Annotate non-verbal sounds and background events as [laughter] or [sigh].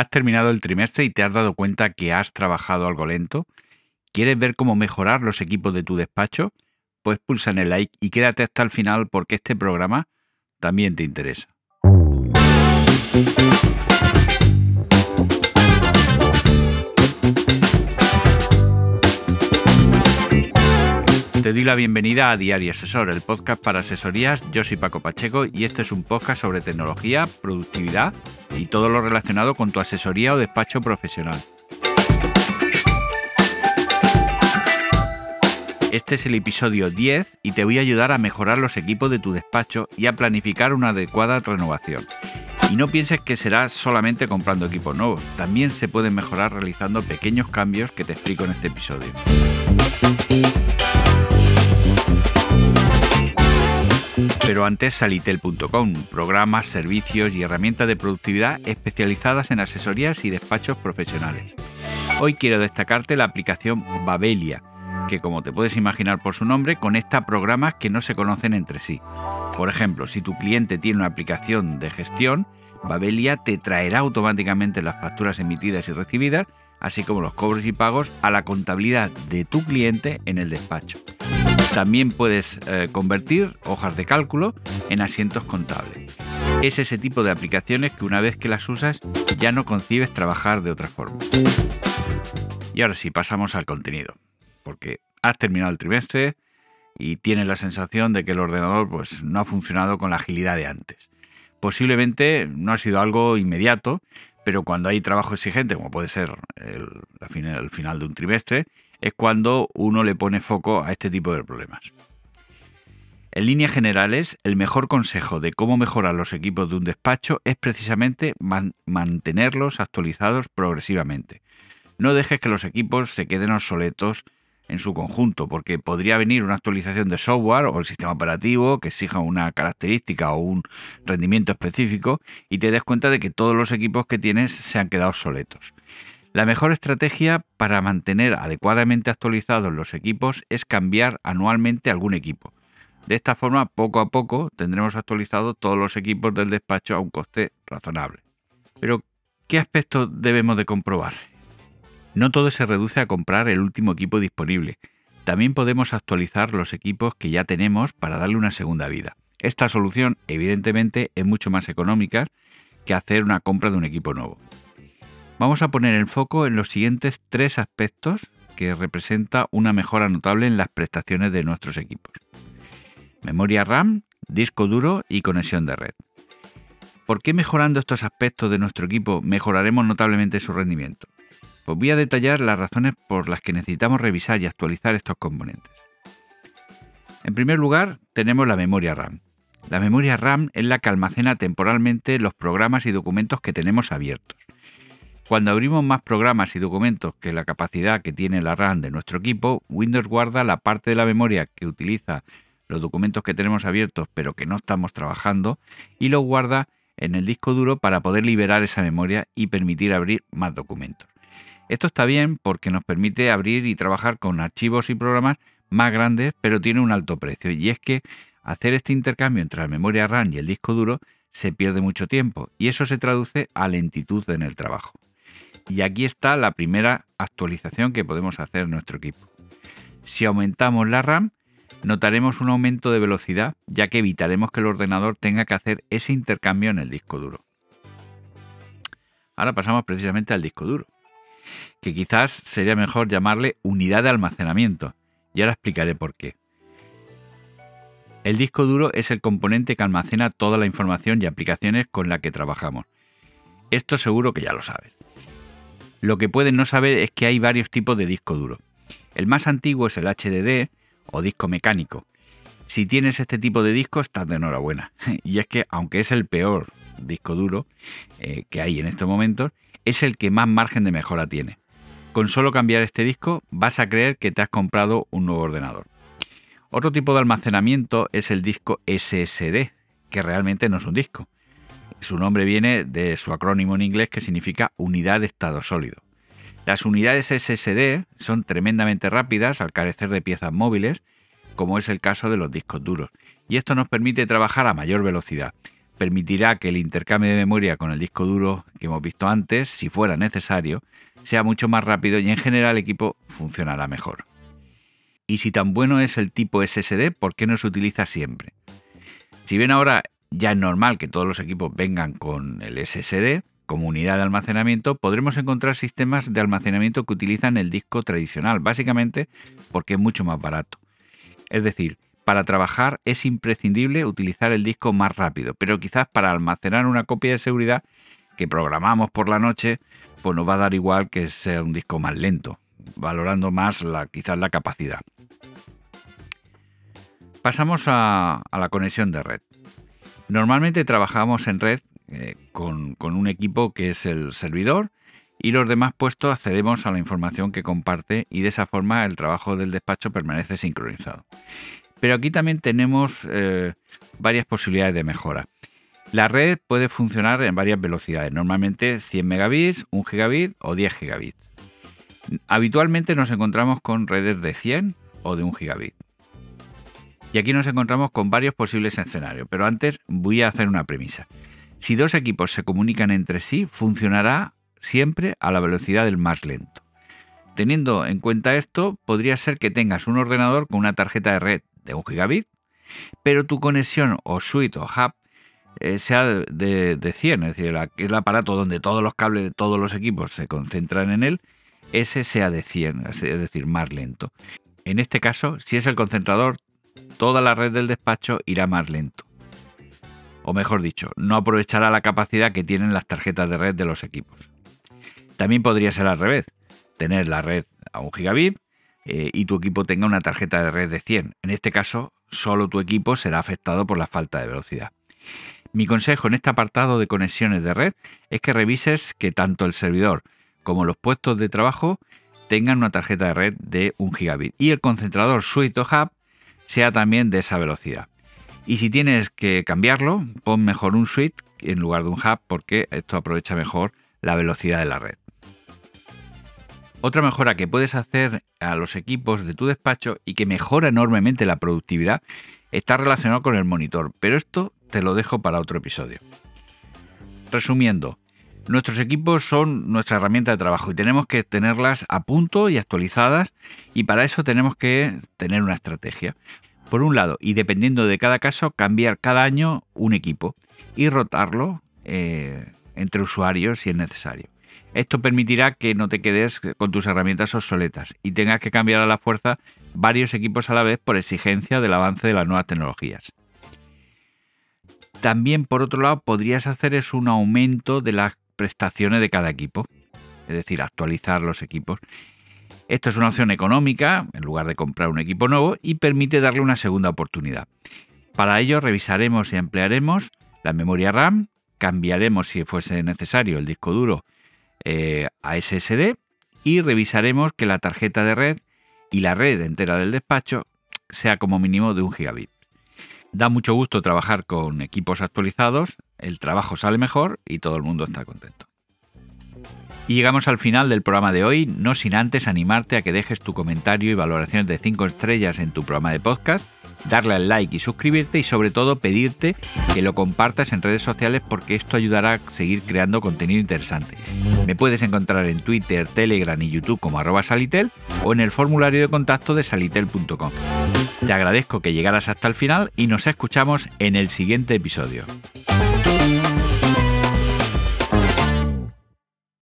¿Has terminado el trimestre y te has dado cuenta que has trabajado algo lento? ¿Quieres ver cómo mejorar los equipos de tu despacho? Pues pulsa en el like y quédate hasta el final porque este programa también te interesa. Te doy la bienvenida a Diario Asesor, el podcast para asesorías. Yo soy Paco Pacheco y este es un podcast sobre tecnología, productividad y todo lo relacionado con tu asesoría o despacho profesional. Este es el episodio 10 y te voy a ayudar a mejorar los equipos de tu despacho y a planificar una adecuada renovación. Y no pienses que será solamente comprando equipos nuevos, también se pueden mejorar realizando pequeños cambios que te explico en este episodio. salitel.com, programas, servicios y herramientas de productividad especializadas en asesorías y despachos profesionales. Hoy quiero destacarte la aplicación Babelia, que como te puedes imaginar por su nombre, conecta programas que no se conocen entre sí. Por ejemplo, si tu cliente tiene una aplicación de gestión, Babelia te traerá automáticamente las facturas emitidas y recibidas, así como los cobros y pagos a la contabilidad de tu cliente en el despacho. También puedes eh, convertir hojas de cálculo en asientos contables. Es ese tipo de aplicaciones que una vez que las usas ya no concibes trabajar de otra forma. Y ahora sí, pasamos al contenido. Porque has terminado el trimestre y tienes la sensación de que el ordenador pues, no ha funcionado con la agilidad de antes. Posiblemente no ha sido algo inmediato, pero cuando hay trabajo exigente, como puede ser el final de un trimestre, es cuando uno le pone foco a este tipo de problemas. En líneas generales, el mejor consejo de cómo mejorar los equipos de un despacho es precisamente mantenerlos actualizados progresivamente. No dejes que los equipos se queden obsoletos en su conjunto, porque podría venir una actualización de software o el sistema operativo que exija una característica o un rendimiento específico y te des cuenta de que todos los equipos que tienes se han quedado obsoletos. La mejor estrategia para mantener adecuadamente actualizados los equipos es cambiar anualmente algún equipo. De esta forma, poco a poco tendremos actualizados todos los equipos del despacho a un coste razonable. Pero, ¿qué aspectos debemos de comprobar? No todo se reduce a comprar el último equipo disponible. También podemos actualizar los equipos que ya tenemos para darle una segunda vida. Esta solución, evidentemente, es mucho más económica que hacer una compra de un equipo nuevo. Vamos a poner el foco en los siguientes tres aspectos que representa una mejora notable en las prestaciones de nuestros equipos. Memoria RAM, disco duro y conexión de red. ¿Por qué mejorando estos aspectos de nuestro equipo mejoraremos notablemente su rendimiento? Pues voy a detallar las razones por las que necesitamos revisar y actualizar estos componentes. En primer lugar, tenemos la memoria RAM. La memoria RAM es la que almacena temporalmente los programas y documentos que tenemos abiertos. Cuando abrimos más programas y documentos que la capacidad que tiene la RAM de nuestro equipo, Windows guarda la parte de la memoria que utiliza los documentos que tenemos abiertos pero que no estamos trabajando y los guarda en el disco duro para poder liberar esa memoria y permitir abrir más documentos. Esto está bien porque nos permite abrir y trabajar con archivos y programas más grandes pero tiene un alto precio y es que hacer este intercambio entre la memoria RAM y el disco duro se pierde mucho tiempo y eso se traduce a lentitud en el trabajo. Y aquí está la primera actualización que podemos hacer en nuestro equipo. Si aumentamos la RAM, notaremos un aumento de velocidad, ya que evitaremos que el ordenador tenga que hacer ese intercambio en el disco duro. Ahora pasamos precisamente al disco duro, que quizás sería mejor llamarle unidad de almacenamiento, y ahora explicaré por qué. El disco duro es el componente que almacena toda la información y aplicaciones con la que trabajamos. Esto seguro que ya lo sabes. Lo que pueden no saber es que hay varios tipos de disco duro. El más antiguo es el HDD o disco mecánico. Si tienes este tipo de disco, estás de enhorabuena. [laughs] Y es que, aunque es el peor disco duro eh, que hay en estos momentos, es el que más margen de mejora tiene. Con solo cambiar este disco, vas a creer que te has comprado un nuevo ordenador. Otro tipo de almacenamiento es el disco SSD, que realmente no es un disco. Su nombre viene de su acrónimo en inglés que significa unidad de estado sólido. Las unidades SSD son tremendamente rápidas al carecer de piezas móviles, como es el caso de los discos duros, y esto nos permite trabajar a mayor velocidad. permitirá que el intercambio de memoria con el disco duro que hemos visto antes, si fuera necesario, sea mucho más rápido y en general el equipo funcionará mejor. Y si tan bueno es el tipo SSD, ¿por qué no se utiliza siempre? Si bien ahora ya es normal que todos los equipos vengan con el SSD como unidad de almacenamiento, podremos encontrar sistemas de almacenamiento que utilizan el disco tradicional, básicamente porque es mucho más barato. Es decir, para trabajar es imprescindible utilizar el disco más rápido, pero quizás para almacenar una copia de seguridad que programamos por la noche, pues nos va a dar igual que sea un disco más lento, valorando más la, quizás la capacidad. Pasamos a, la conexión de red. Normalmente trabajamos en red eh, con, un equipo que es el servidor y los demás puestos accedemos a la información que comparte y de esa forma el trabajo del despacho permanece sincronizado. Pero aquí también tenemos eh, varias posibilidades de mejora. La red puede funcionar en varias velocidades, normalmente 100 megabits, 1 gigabit o 10 gigabits. Habitualmente nos encontramos con redes de 100 o de 1 gigabit. Y aquí nos encontramos con varios posibles escenarios, pero antes voy a hacer una premisa. Si dos equipos se comunican entre sí, funcionará siempre a la velocidad del más lento. Teniendo en cuenta esto, podría ser que tengas un ordenador con una tarjeta de red de 1 gigabit, pero tu conexión o suite o hub eh, sea de, de, 100, es decir, el aparato donde todos los cables de todos los equipos se concentran en él, ese sea de 100, es decir, más lento. En este caso, si es el concentrador, toda la red del despacho irá más lento. O mejor dicho, no aprovechará la capacidad que tienen las tarjetas de red de los equipos. También podría ser al revés, tener la red a 1 gigabit eh, y tu equipo tenga una tarjeta de red de 100. En este caso, solo tu equipo será afectado por la falta de velocidad. Mi consejo en este apartado de conexiones de red es que revises que tanto el servidor como los puestos de trabajo tengan una tarjeta de red de 1 gigabit y el concentrador suite hub sea también de esa velocidad. Y si tienes que cambiarlo, pon mejor un suite en lugar de un hub porque esto aprovecha mejor la velocidad de la red. Otra mejora que puedes hacer a los equipos de tu despacho y que mejora enormemente la productividad está relacionado con el monitor, pero esto te lo dejo para otro episodio. Resumiendo, nuestros equipos son nuestra herramienta de trabajo y tenemos que tenerlas a punto y actualizadas y para eso tenemos que tener una estrategia. Por un lado, y dependiendo de cada caso, cambiar cada año un equipo y rotarlo eh, entre usuarios si es necesario. Esto permitirá que no te quedes con tus herramientas obsoletas y tengas que cambiar a la fuerza varios equipos a la vez por exigencia del avance de las nuevas tecnologías. También, por otro lado, podrías hacer es un aumento de las prestaciones de cada equipo, es decir, actualizar los equipos. Esto es una opción económica, en lugar de comprar un equipo nuevo, y permite darle una segunda oportunidad. Para ello revisaremos y ampliaremos la memoria RAM, cambiaremos si fuese necesario el disco duro eh, a SSD y revisaremos que la tarjeta de red y la red entera del despacho sea como mínimo de un gigabit. Da mucho gusto trabajar con equipos actualizados, el trabajo sale mejor y todo el mundo está contento. Y llegamos al final del programa de hoy, no sin antes animarte a que dejes tu comentario y valoración de 5 estrellas en tu programa de podcast, darle al like y suscribirte y sobre todo pedirte que lo compartas en redes sociales porque esto ayudará a seguir creando contenido interesante. Me puedes encontrar en Twitter, Telegram y YouTube como arroba salitel o en el formulario de contacto de salitel.com. Te agradezco que llegaras hasta el final y nos escuchamos en el siguiente episodio.